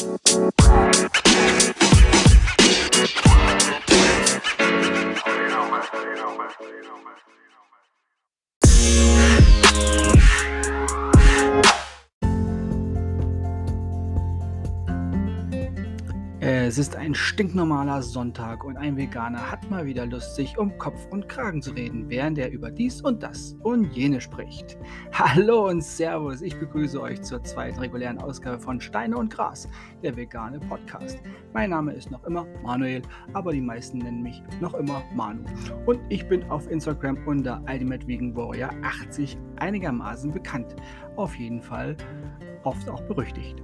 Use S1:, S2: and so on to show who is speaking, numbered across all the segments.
S1: Bye. Es ist ein stinknormaler Sonntag und ein Veganer hat mal wieder Lust, sich um Kopf und Kragen zu reden, während er über dies und das und jene spricht. Hallo und Servus, ich begrüße euch zur zweiten regulären Ausgabe von Steine und Gras, der vegane Podcast. Mein Name ist noch immer Manuel, aber die meisten nennen mich noch immer Manu. Und ich bin auf Instagram unter Ultimate Vegan Warrior 80 einigermaßen bekannt. Auf jeden Fall oft auch berüchtigt.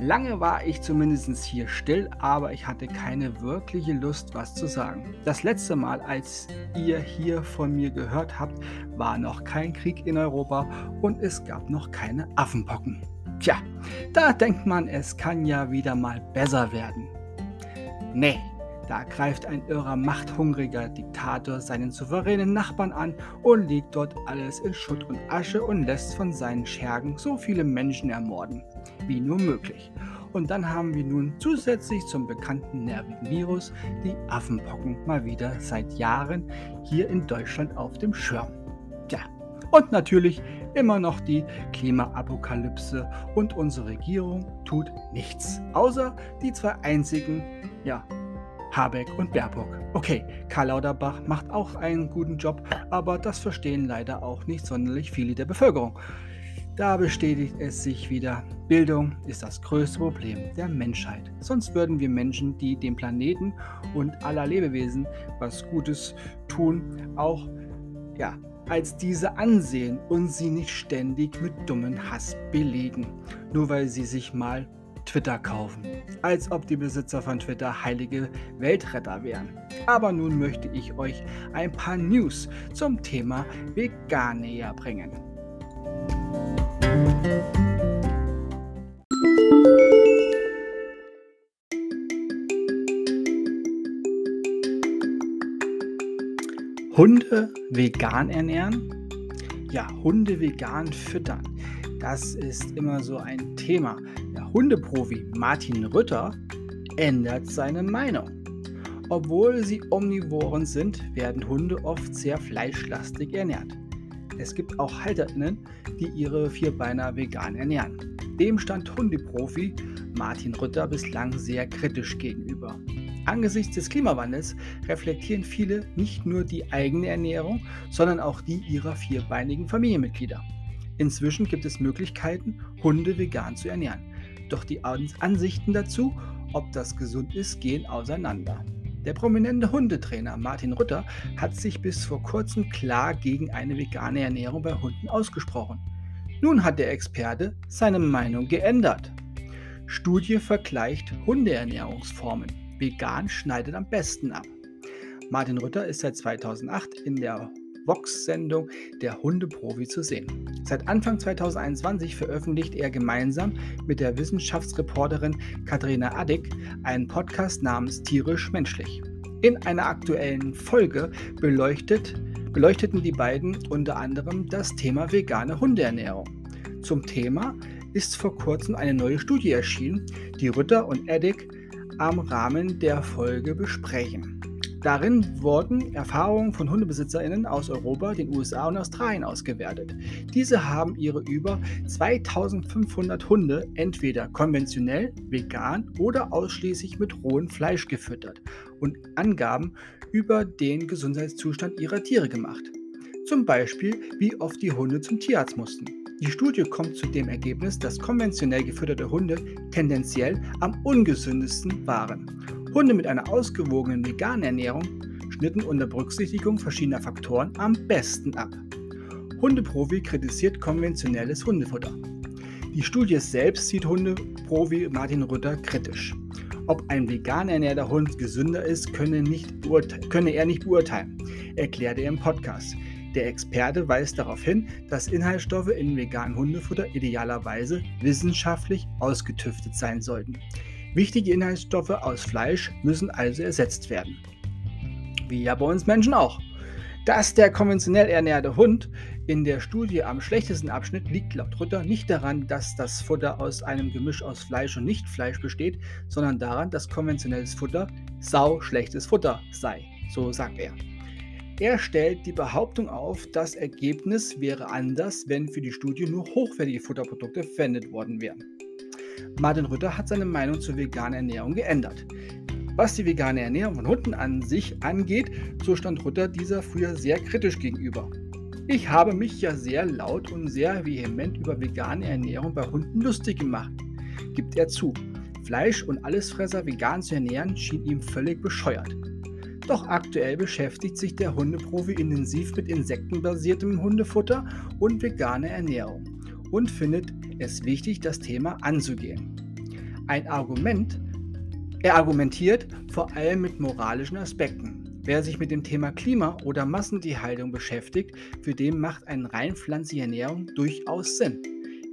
S1: Lange war ich zumindest hier still, aber ich hatte keine wirkliche Lust, was zu sagen. Das letzte Mal, als ihr hier von mir gehört habt, war noch kein Krieg in Europa und es gab noch keine Affenpocken. Tja, da denkt man, es kann ja wieder mal besser werden. Nee, da greift ein irrer, machthungriger Diktator seinen souveränen Nachbarn an und legt dort alles in Schutt und Asche und lässt von seinen Schergen so viele Menschen ermorden wie nur möglich. Und dann haben wir nun zusätzlich zum bekannten nervigen Virus die Affenpocken mal wieder seit Jahren hier in Deutschland auf dem Schirm. Ja, und natürlich immer noch die Klimaapokalypse und unsere Regierung tut nichts, außer die zwei einzigen, ja, Habeck und Baerbock. Okay, Karl Lauterbach macht auch einen guten Job, aber das verstehen leider auch nicht sonderlich viele der Bevölkerung. Da bestätigt es sich wieder, Bildung ist das größte Problem der Menschheit. Sonst würden wir Menschen, die dem Planeten und aller Lebewesen was Gutes tun, auch ja, als diese ansehen und sie nicht ständig mit dummen Hass belegen, nur weil sie sich mal Twitter kaufen. Als ob die Besitzer von Twitter heilige Weltretter wären. Aber nun möchte ich euch ein paar News zum Thema Vegan näher bringen. Hunde vegan ernähren? Ja, Hunde vegan füttern. Das ist immer so ein Thema. Hundeprofi Martin Rütter ändert seine Meinung. Obwohl sie Omnivoren sind, werden Hunde oft sehr fleischlastig ernährt. Es gibt auch HalterInnen, die ihre Vierbeiner vegan ernähren. Dem stand Hundeprofi Martin Rütter bislang sehr kritisch gegenüber. Angesichts des Klimawandels reflektieren viele nicht nur die eigene Ernährung, sondern auch die ihrer vierbeinigen Familienmitglieder. Inzwischen gibt es Möglichkeiten, Hunde vegan zu ernähren. Doch die Ansichten dazu, ob das gesund ist, gehen auseinander. Der prominente Hundetrainer Martin Rutter hat sich bis vor kurzem klar gegen eine vegane Ernährung bei Hunden ausgesprochen. Nun hat der Experte seine Meinung geändert. Studie vergleicht Hundeernährungsformen. Vegan schneidet am besten ab. Martin Rutter ist seit 2008 in der Vox-Sendung Der Hundeprofi zu sehen. Seit Anfang 2021 veröffentlicht er gemeinsam mit der Wissenschaftsreporterin Katharina Addick einen Podcast namens Tierisch Menschlich. In einer aktuellen Folge beleuchtet, beleuchteten die beiden unter anderem das Thema vegane Hundeernährung. Zum Thema ist vor kurzem eine neue Studie erschienen, die Rütter und Eddick am Rahmen der Folge besprechen. Darin wurden Erfahrungen von HundebesitzerInnen aus Europa, den USA und Australien ausgewertet. Diese haben ihre über 2500 Hunde entweder konventionell, vegan oder ausschließlich mit rohem Fleisch gefüttert und Angaben über den Gesundheitszustand ihrer Tiere gemacht. Zum Beispiel, wie oft die Hunde zum Tierarzt mussten. Die Studie kommt zu dem Ergebnis, dass konventionell gefütterte Hunde tendenziell am ungesündesten waren Hunde mit einer ausgewogenen veganen Ernährung schnitten unter Berücksichtigung verschiedener Faktoren am besten ab. Hundeprofi kritisiert konventionelles Hundefutter. Die Studie selbst sieht Hundeprofi Martin Rütter kritisch. Ob ein vegan ernährter Hund gesünder ist, könne, könne er nicht beurteilen, erklärte er im Podcast. Der Experte weist darauf hin, dass Inhaltsstoffe in veganem Hundefutter idealerweise wissenschaftlich ausgetüftet sein sollten. Wichtige Inhaltsstoffe aus Fleisch müssen also ersetzt werden. Wie ja bei uns Menschen auch. Dass der konventionell ernährte Hund in der Studie am schlechtesten Abschnitt liegt laut Rütter nicht daran, dass das Futter aus einem Gemisch aus Fleisch und Nichtfleisch besteht, sondern daran, dass konventionelles Futter sau schlechtes Futter sei. So sagt er. Er stellt die Behauptung auf, das Ergebnis wäre anders, wenn für die Studie nur hochwertige Futterprodukte verwendet worden wären. Martin Rütter hat seine Meinung zur veganen Ernährung geändert. Was die vegane Ernährung von Hunden an sich angeht, so stand Rütter dieser früher sehr kritisch gegenüber. Ich habe mich ja sehr laut und sehr vehement über vegane Ernährung bei Hunden lustig gemacht, gibt er zu. Fleisch und Allesfresser vegan zu ernähren schien ihm völlig bescheuert. Doch aktuell beschäftigt sich der Hundeprofi intensiv mit insektenbasiertem Hundefutter und veganer Ernährung und findet es wichtig, das Thema anzugehen. Ein Argument, er argumentiert vor allem mit moralischen Aspekten. Wer sich mit dem Thema Klima oder Massentierhaltung beschäftigt, für den macht eine rein pflanzliche Ernährung durchaus Sinn.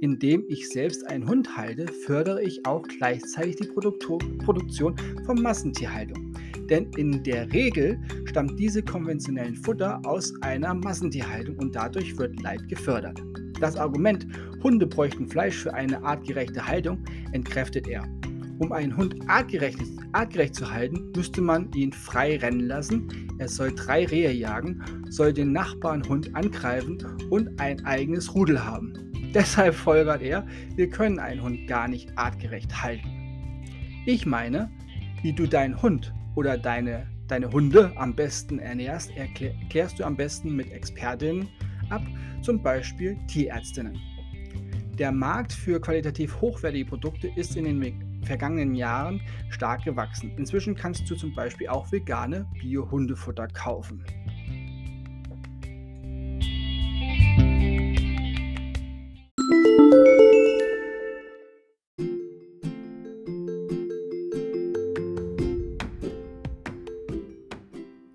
S1: Indem ich selbst einen Hund halte, fördere ich auch gleichzeitig die Produktion von Massentierhaltung. Denn in der Regel stammt diese konventionellen Futter aus einer Massentierhaltung und dadurch wird Leid gefördert. Das Argument, Hunde bräuchten Fleisch für eine artgerechte Haltung, entkräftet er. Um einen Hund artgerecht, artgerecht zu halten, müsste man ihn frei rennen lassen, er soll drei Rehe jagen, soll den Nachbarnhund angreifen und ein eigenes Rudel haben. Deshalb folgert er, wir können einen Hund gar nicht artgerecht halten. Ich meine, wie du deinen Hund oder deine, deine Hunde am besten ernährst, erklärst du am besten mit Expertinnen ab, zum Beispiel Tierärztinnen. Der Markt für qualitativ hochwertige Produkte ist in den vergangenen Jahren stark gewachsen. Inzwischen kannst du zum Beispiel auch vegane Bio-Hundefutter kaufen.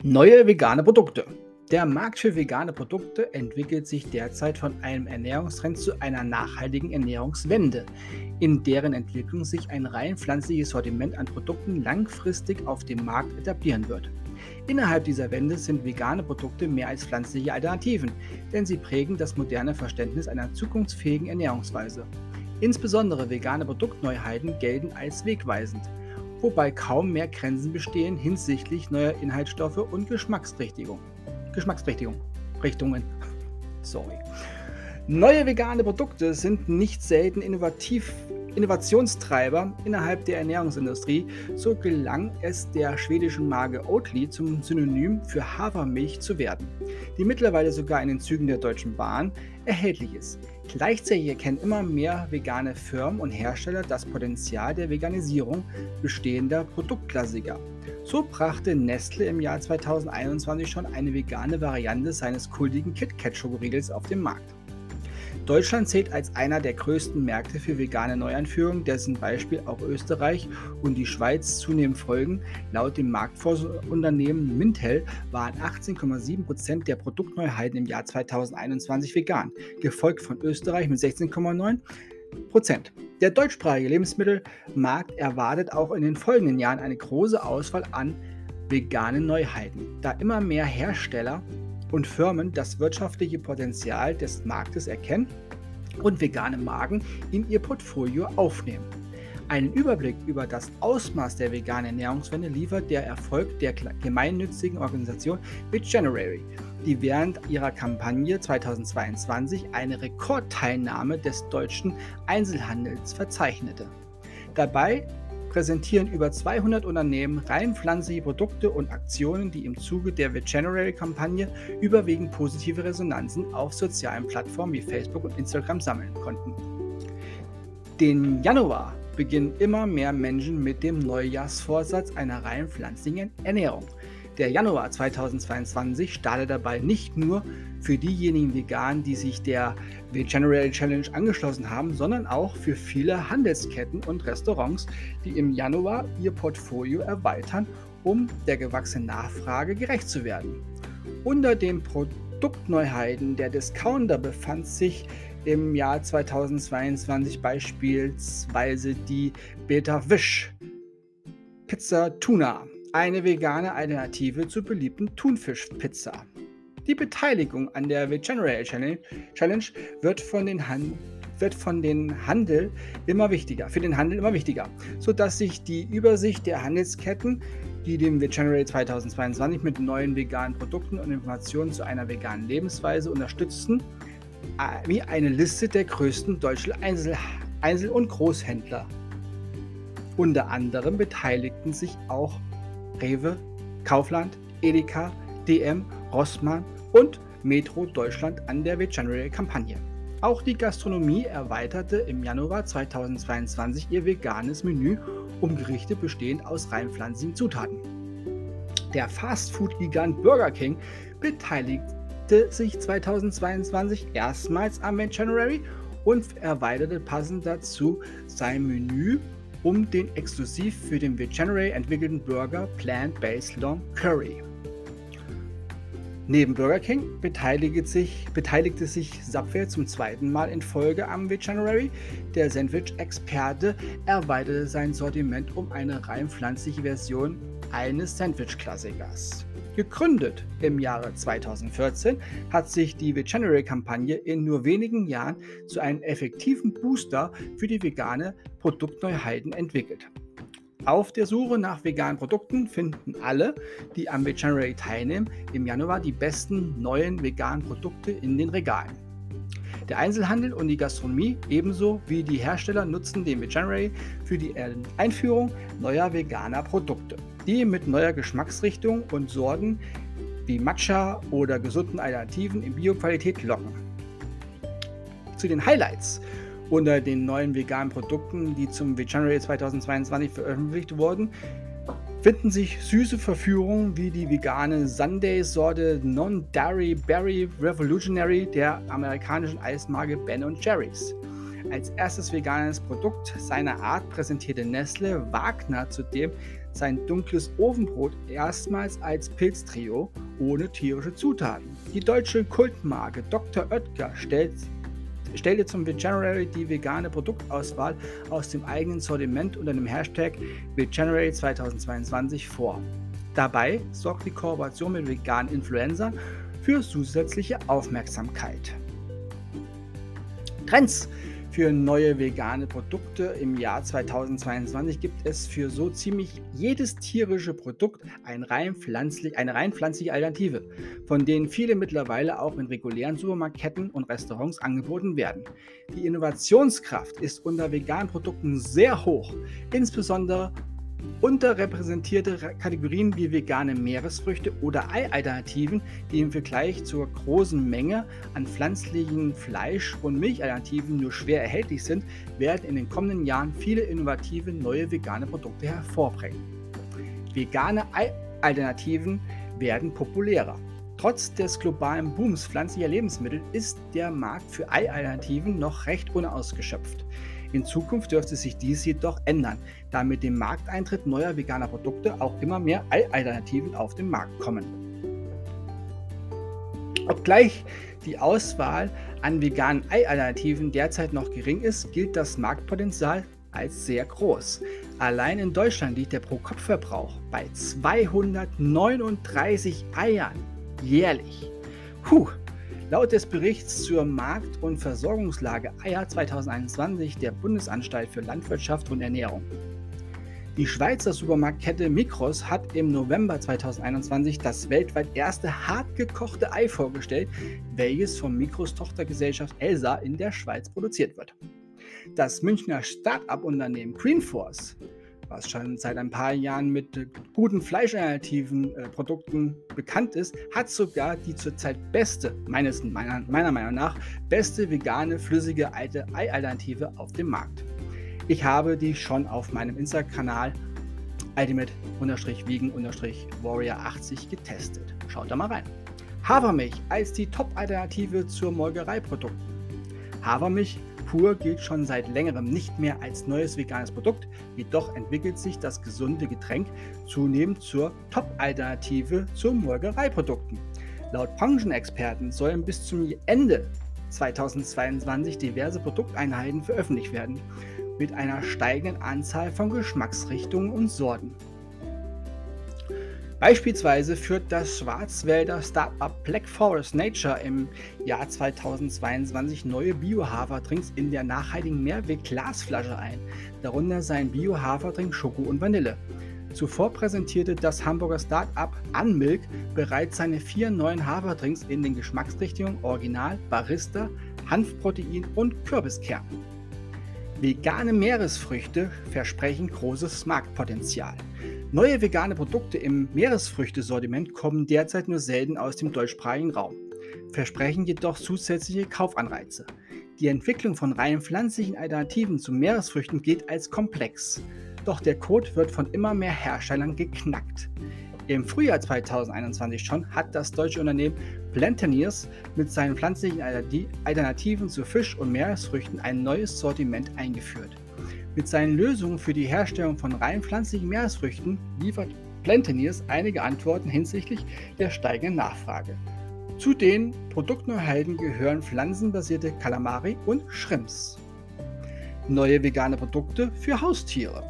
S1: Neue vegane Produkte. Der Markt für vegane Produkte entwickelt sich derzeit von einem Ernährungstrend zu einer nachhaltigen Ernährungswende, in deren Entwicklung sich ein rein pflanzliches Sortiment an Produkten langfristig auf dem Markt etablieren wird. Innerhalb dieser Wende sind vegane Produkte mehr als pflanzliche Alternativen, denn sie prägen das moderne Verständnis einer zukunftsfähigen Ernährungsweise. Insbesondere vegane Produktneuheiten gelten als wegweisend wobei kaum mehr Grenzen bestehen hinsichtlich neuer Inhaltsstoffe und Geschmacksrichtungen. Geschmacksrichtungen. Richtungen. Sorry. Neue vegane Produkte sind nicht selten innovativ, Innovationstreiber innerhalb der Ernährungsindustrie. So gelang es der schwedischen Marke Oatly zum Synonym für Hafermilch zu werden, die mittlerweile sogar in den Zügen der Deutschen Bahn erhältlich ist. Gleichzeitig erkennen immer mehr vegane Firmen und Hersteller das Potenzial der Veganisierung bestehender Produktklassiker. So brachte Nestle im Jahr 2021 schon eine vegane Variante seines kultigen KitKat-Schokoriegels auf den Markt. Deutschland zählt als einer der größten Märkte für vegane Neueinführungen, dessen Beispiel auch Österreich und die Schweiz zunehmend folgen. Laut dem Marktforschungsunternehmen Mintel waren 18,7% der Produktneuheiten im Jahr 2021 vegan, gefolgt von Österreich mit 16,9%. Der deutschsprachige Lebensmittelmarkt erwartet auch in den folgenden Jahren eine große Auswahl an veganen Neuheiten, da immer mehr Hersteller und Firmen das wirtschaftliche Potenzial des Marktes erkennen und vegane Marken in ihr Portfolio aufnehmen. Einen Überblick über das Ausmaß der veganen Ernährungswende liefert der Erfolg der gemeinnützigen Organisation Veganuary, die während ihrer Kampagne 2022 eine Rekordteilnahme des deutschen Einzelhandels verzeichnete. Dabei präsentieren über 200 Unternehmen rein pflanzliche Produkte und Aktionen, die im Zuge der Veganuary-Kampagne überwiegend positive Resonanzen auf sozialen Plattformen wie Facebook und Instagram sammeln konnten. Den Januar beginnen immer mehr Menschen mit dem Neujahrsvorsatz einer rein pflanzlichen Ernährung. Der Januar 2022 startet dabei nicht nur für diejenigen Veganen, die sich der Veganuary Challenge angeschlossen haben, sondern auch für viele Handelsketten und Restaurants, die im Januar ihr Portfolio erweitern, um der gewachsenen Nachfrage gerecht zu werden. Unter den Produktneuheiten der Discounter befand sich im Jahr 2022 beispielsweise die Beta Wish Pizza Tuna eine vegane Alternative zur beliebten Thunfischpizza. Die Beteiligung an der Veganuary Challenge wird von den Hand wird von den Handel immer wichtiger, für den Handel immer wichtiger, sodass sich die Übersicht der Handelsketten, die dem Veganuary 2022 mit neuen veganen Produkten und Informationen zu einer veganen Lebensweise unterstützen, äh, wie eine Liste der größten deutschen Einzel Einzel- und Großhändler. Unter anderem beteiligten sich auch Rewe, Kaufland, Edeka, DM, Rossmann und Metro Deutschland an der Veganuary-Kampagne. Auch die Gastronomie erweiterte im Januar 2022 ihr veganes Menü um Gerichte bestehend aus rein pflanzlichen Zutaten. Der Fastfood-Gigant Burger King beteiligte sich 2022 erstmals am January und erweiterte passend dazu sein Menü um den exklusiv für den Veganuary entwickelten Burger Plant-Based Long Curry. Neben Burger King beteiligte sich, beteiligte sich Subway zum zweiten Mal in Folge am Veganuary. Der Sandwich-Experte erweiterte sein Sortiment um eine rein pflanzliche Version eines Sandwich-Klassikers. Gegründet im Jahre 2014 hat sich die Veganuary-Kampagne in nur wenigen Jahren zu einem effektiven Booster für die vegane Produktneuheiten entwickelt. Auf der Suche nach veganen Produkten finden alle, die am Veganuary teilnehmen, im Januar die besten neuen veganen Produkte in den Regalen. Der Einzelhandel und die Gastronomie ebenso wie die Hersteller nutzen den Veganuary für die Einführung neuer veganer Produkte, die mit neuer Geschmacksrichtung und Sorten wie Matcha oder gesunden Alternativen in Bioqualität locken. Zu den Highlights unter den neuen veganen Produkten, die zum Veganuary 2022 veröffentlicht wurden, finden sich süße Verführungen wie die vegane Sunday-Sorte Non-Dairy Berry Revolutionary der amerikanischen Eismarke Ben Jerry's. Als erstes veganes Produkt seiner Art präsentierte Nestle Wagner zudem sein dunkles Ofenbrot erstmals als Pilztrio ohne tierische Zutaten. Die deutsche Kultmarke Dr. Oetker stellt stellte zum Veganuary die vegane Produktauswahl aus dem eigenen Sortiment unter dem Hashtag Veganuary 2022 vor. Dabei sorgt die Kooperation mit veganen Influencern für zusätzliche Aufmerksamkeit. Trends für neue vegane Produkte im Jahr 2022 gibt es für so ziemlich jedes tierische Produkt ein rein eine rein pflanzliche Alternative, von denen viele mittlerweile auch in regulären Supermarktketten und Restaurants angeboten werden. Die Innovationskraft ist unter veganen Produkten sehr hoch, insbesondere Unterrepräsentierte Kategorien wie vegane Meeresfrüchte oder Ei-Alternativen, die im Vergleich zur großen Menge an pflanzlichen Fleisch- und Milchalternativen nur schwer erhältlich sind, werden in den kommenden Jahren viele innovative neue vegane Produkte hervorbringen. Vegane Ei-Alternativen werden populärer. Trotz des globalen Booms pflanzlicher Lebensmittel ist der Markt für Ei-Alternativen noch recht unausgeschöpft. In Zukunft dürfte sich dies jedoch ändern, da mit dem Markteintritt neuer veganer Produkte auch immer mehr Ei-Alternativen auf den Markt kommen. Obgleich die Auswahl an veganen Ei-Alternativen derzeit noch gering ist, gilt das Marktpotenzial als sehr groß. Allein in Deutschland liegt der Pro-Kopf-Verbrauch bei 239 Eiern jährlich. Puh, Laut des Berichts zur Markt- und Versorgungslage Eier 2021 der Bundesanstalt für Landwirtschaft und Ernährung. Die Schweizer Supermarktkette Mikros hat im November 2021 das weltweit erste hartgekochte Ei vorgestellt, welches von Mikros Tochtergesellschaft Elsa in der Schweiz produziert wird. Das Münchner Start-up-Unternehmen Greenforce was schon seit ein paar Jahren mit äh, guten fleischalternativen äh, Produkten bekannt ist, hat sogar die zurzeit beste, meines, meiner, meiner Meinung nach, beste vegane, flüssige alte Ei-Alternative auf dem Markt. Ich habe die schon auf meinem Insta-Kanal ultimate-vegan-warrior80 getestet. Schaut da mal rein. Hafermilch als die Top-Alternative zur Molkereiprodukten. Hafermilch pur gilt schon seit längerem nicht mehr als neues veganes Produkt, jedoch entwickelt sich das gesunde Getränk zunehmend zur Top-Alternative zu Molkereiprodukten. Laut Branchenexperten sollen bis zum Ende 2022 diverse Produkteinheiten veröffentlicht werden, mit einer steigenden Anzahl von Geschmacksrichtungen und Sorten. Beispielsweise führt das Schwarzwälder Startup Black Forest Nature im Jahr 2022 neue Bio-Haferdrinks in der nachhaltigen Mehrweg-Glasflasche ein, darunter sein Bio-Haferdrink Schoko und Vanille. Zuvor präsentierte das Hamburger Startup Unmilk bereits seine vier neuen Haferdrinks in den Geschmacksrichtungen Original, Barista, Hanfprotein und Kürbiskern. Vegane Meeresfrüchte versprechen großes Marktpotenzial. Neue vegane Produkte im Meeresfrüchtesortiment kommen derzeit nur selten aus dem deutschsprachigen Raum, versprechen jedoch zusätzliche Kaufanreize. Die Entwicklung von rein pflanzlichen Alternativen zu Meeresfrüchten gilt als komplex, doch der Code wird von immer mehr Herstellern geknackt. Im Frühjahr 2021 schon hat das deutsche Unternehmen Plantaneers mit seinen pflanzlichen Alternativen zu Fisch- und Meeresfrüchten ein neues Sortiment eingeführt. Mit seinen Lösungen für die Herstellung von rein pflanzlichen Meeresfrüchten liefert Plantaneers einige Antworten hinsichtlich der steigenden Nachfrage. Zu den Produktneuheiten gehören pflanzenbasierte Kalamari und Shrimps. Neue vegane Produkte für Haustiere.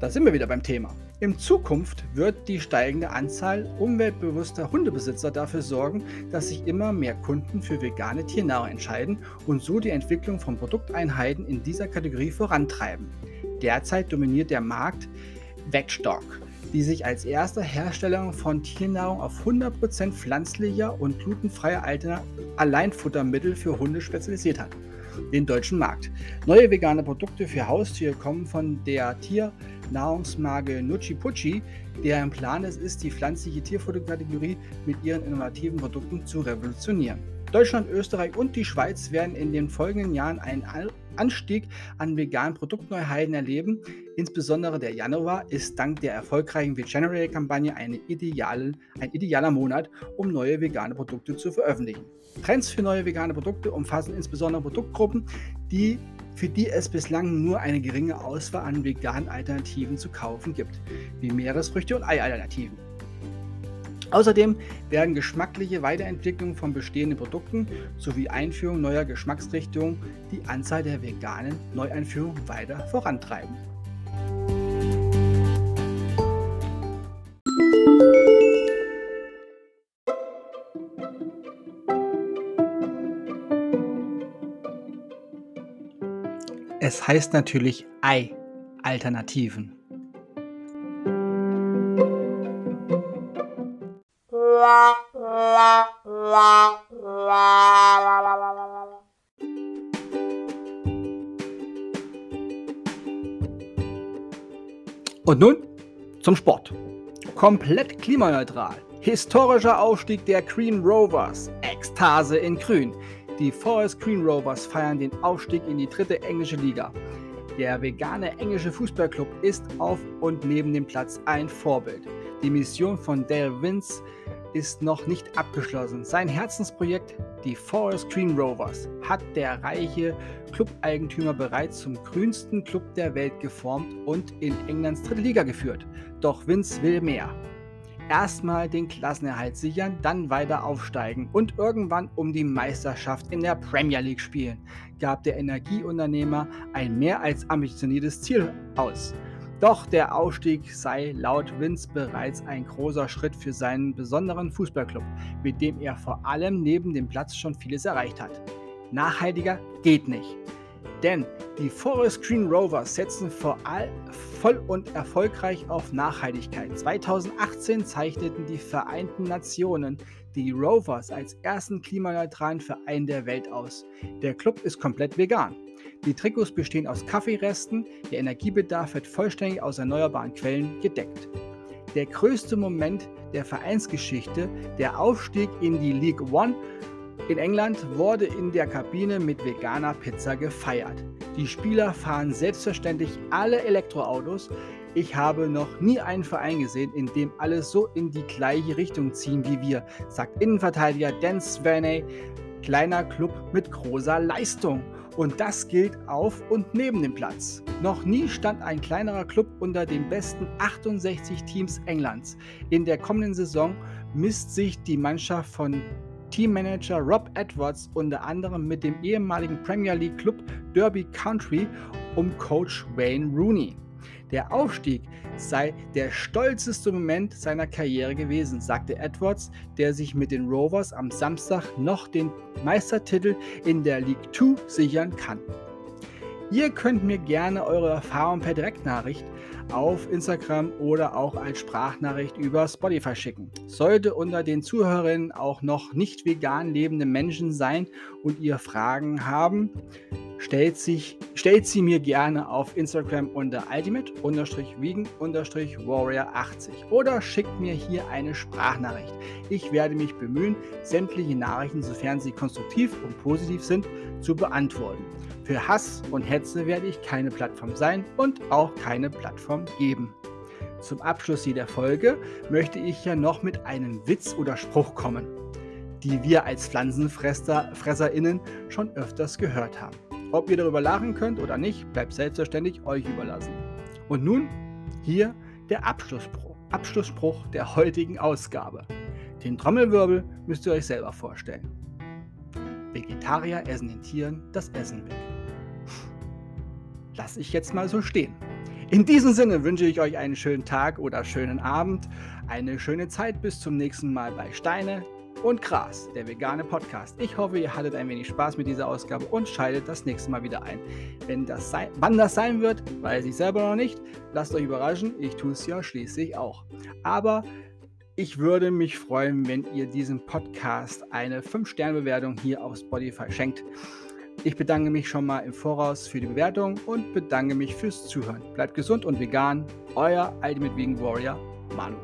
S1: Da sind wir wieder beim Thema. In Zukunft wird die steigende Anzahl umweltbewusster Hundebesitzer dafür sorgen, dass sich immer mehr Kunden für vegane Tiernahrung entscheiden und so die Entwicklung von Produkteinheiten in dieser Kategorie vorantreiben. Derzeit dominiert der Markt Vegstock, die sich als erster Hersteller von Tiernahrung auf 100% pflanzlicher und glutenfreier Alleinfuttermittel für Hunde spezialisiert hat den deutschen Markt. Neue vegane Produkte für Haustiere kommen von der Tiernahrungsmarke Nucci Pucci, deren Plan es ist, die pflanzliche Tierfutterkategorie mit ihren innovativen Produkten zu revolutionieren. Deutschland, Österreich und die Schweiz werden in den folgenden Jahren einen Anstieg an veganen Produktneuheiten erleben. Insbesondere der Januar ist dank der erfolgreichen Veganuary-Kampagne ein idealer Monat, um neue vegane Produkte zu veröffentlichen. Trends für neue vegane Produkte umfassen insbesondere Produktgruppen, die, für die es bislang nur eine geringe Auswahl an veganen Alternativen zu kaufen gibt, wie Meeresfrüchte und Eialternativen. Außerdem werden geschmackliche Weiterentwicklungen von bestehenden Produkten sowie Einführung neuer Geschmacksrichtungen die Anzahl der veganen Neueinführungen weiter vorantreiben. Es heißt natürlich Ei-Alternativen. Und nun zum Sport. Komplett klimaneutral. Historischer Aufstieg der Green Rovers. Ekstase in Grün. Die Forest Green Rovers feiern den Aufstieg in die dritte englische Liga. Der vegane englische Fußballclub ist auf und neben dem Platz ein Vorbild. Die Mission von Dale Vince ist noch nicht abgeschlossen. Sein Herzensprojekt, die Forest Green Rovers, hat der reiche Clubeigentümer bereits zum grünsten Club der Welt geformt und in Englands dritte Liga geführt. Doch Vince will mehr. Erstmal den Klassenerhalt sichern, dann weiter aufsteigen und irgendwann um die Meisterschaft in der Premier League spielen, gab der Energieunternehmer ein mehr als ambitioniertes Ziel aus. Doch der Aufstieg sei laut Vince bereits ein großer Schritt für seinen besonderen Fußballclub, mit dem er vor allem neben dem Platz schon vieles erreicht hat. Nachhaltiger geht nicht. Denn die Forest Green Rovers setzen voll und erfolgreich auf Nachhaltigkeit. 2018 zeichneten die Vereinten Nationen die Rovers als ersten klimaneutralen Verein der Welt aus. Der Club ist komplett vegan. Die Trikots bestehen aus Kaffeeresten, der Energiebedarf wird vollständig aus erneuerbaren Quellen gedeckt. Der größte Moment der Vereinsgeschichte, der Aufstieg in die League One in England, wurde in der Kabine mit veganer Pizza gefeiert. Die Spieler fahren selbstverständlich alle Elektroautos. Ich habe noch nie einen Verein gesehen, in dem alle so in die gleiche Richtung ziehen wie wir, sagt Innenverteidiger Dan Svaney. Kleiner Club mit großer Leistung. Und das gilt auf und neben dem Platz. Noch nie stand ein kleinerer Club unter den besten 68 Teams Englands. In der kommenden Saison misst sich die Mannschaft von Teammanager Rob Edwards unter anderem mit dem ehemaligen Premier League Club Derby Country um Coach Wayne Rooney. Der Aufstieg sei der stolzeste Moment seiner Karriere gewesen, sagte Edwards, der sich mit den Rovers am Samstag noch den Meistertitel in der League 2 sichern kann. Ihr könnt mir gerne eure Erfahrungen per Direktnachricht auf Instagram oder auch als Sprachnachricht über Spotify schicken. Sollte unter den Zuhörerinnen auch noch nicht vegan lebende Menschen sein und ihr Fragen haben, stellt, sich, stellt sie mir gerne auf Instagram unter ultimate-vegan-warrior80 oder schickt mir hier eine Sprachnachricht. Ich werde mich bemühen, sämtliche Nachrichten, sofern sie konstruktiv und positiv sind, zu beantworten. Für Hass und Hetze werde ich keine Plattform sein und auch keine Plattform geben. Zum Abschluss jeder Folge möchte ich ja noch mit einem Witz oder Spruch kommen, die wir als PflanzenfresserInnen schon öfters gehört haben. Ob ihr darüber lachen könnt oder nicht, bleibt selbstverständlich euch überlassen. Und nun hier der Abschlussspruch, Abschlussspruch der heutigen Ausgabe. Den Trommelwirbel müsst ihr euch selber vorstellen. Vegetarier essen den Tieren das Essen weg. Lass ich jetzt mal so stehen. In diesem Sinne wünsche ich euch einen schönen Tag oder schönen Abend, eine schöne Zeit bis zum nächsten Mal bei Steine, und Gras, der vegane Podcast. Ich hoffe, ihr hattet ein wenig Spaß mit dieser Ausgabe und schaltet das nächste Mal wieder ein. Wenn das sein, wann das sein wird, weiß ich selber noch nicht. Lasst euch überraschen, ich tue es ja schließlich auch. Aber ich würde mich freuen, wenn ihr diesem Podcast eine 5-Sterne-Bewertung hier auf Spotify schenkt. Ich bedanke mich schon mal im Voraus für die Bewertung und bedanke mich fürs Zuhören. Bleibt gesund und vegan. Euer Ultimate Vegan Warrior, Manu.